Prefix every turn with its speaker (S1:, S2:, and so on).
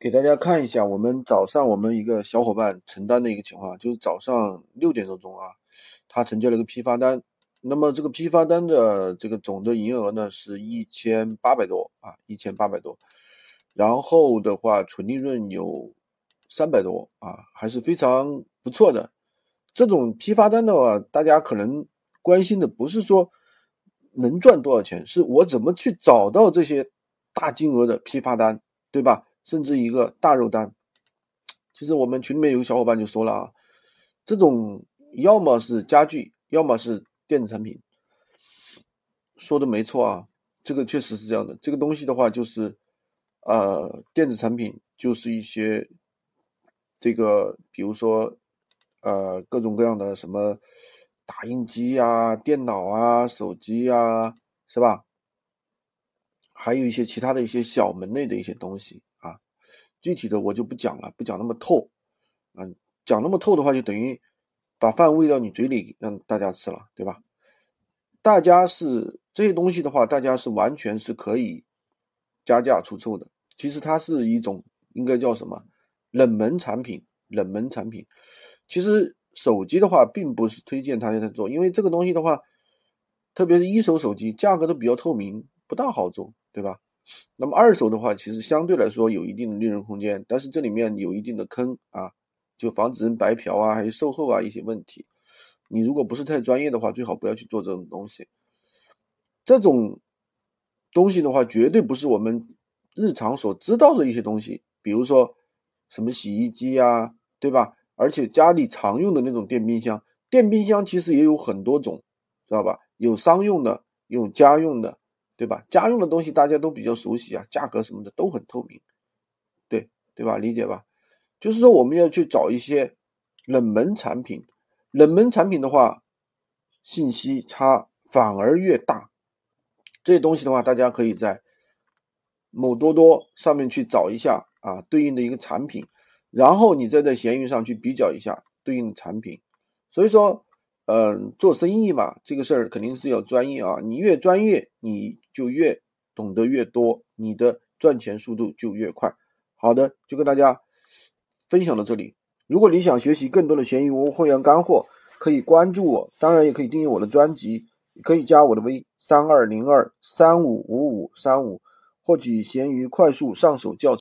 S1: 给大家看一下，我们早上我们一个小伙伴承担的一个情况，就是早上六点多钟啊，他成交了一个批发单。那么这个批发单的这个总的营业额呢是一千八百多啊，一千八百多。然后的话，纯利润有三百多啊，还是非常不错的。这种批发单的话，大家可能关心的不是说能赚多少钱，是我怎么去找到这些大金额的批发单，对吧？甚至一个大肉单，其实我们群里面有个小伙伴就说了啊，这种要么是家具，要么是电子产品，说的没错啊，这个确实是这样的。这个东西的话，就是呃，电子产品就是一些这个，比如说呃，各种各样的什么打印机啊、电脑啊、手机啊，是吧？还有一些其他的一些小门类的一些东西啊。具体的我就不讲了，不讲那么透，嗯，讲那么透的话，就等于把饭喂到你嘴里让大家吃了，对吧？大家是这些东西的话，大家是完全是可以加价出售的。其实它是一种应该叫什么冷门产品，冷门产品。其实手机的话，并不是推荐大家在做，因为这个东西的话，特别是一手手机，价格都比较透明，不大好做，对吧？那么二手的话，其实相对来说有一定的利润空间，但是这里面有一定的坑啊，就防止人白嫖啊，还有售后啊一些问题。你如果不是太专业的话，最好不要去做这种东西。这种东西的话，绝对不是我们日常所知道的一些东西，比如说什么洗衣机啊，对吧？而且家里常用的那种电冰箱，电冰箱其实也有很多种，知道吧？有商用的，有家用的。对吧？家用的东西大家都比较熟悉啊，价格什么的都很透明，对对吧？理解吧？就是说我们要去找一些冷门产品，冷门产品的话，信息差反而越大。这些东西的话，大家可以在某多多上面去找一下啊，对应的一个产品，然后你再在闲鱼上去比较一下对应的产品。所以说。嗯，做生意嘛，这个事儿肯定是要专业啊。你越专业，你就越懂得越多，你的赚钱速度就越快。好的，就跟大家分享到这里。如果你想学习更多的闲鱼无会员干货，可以关注我，当然也可以订阅我的专辑，也可以加我的微三二零二三五五五三五，获取闲鱼快速上手教程。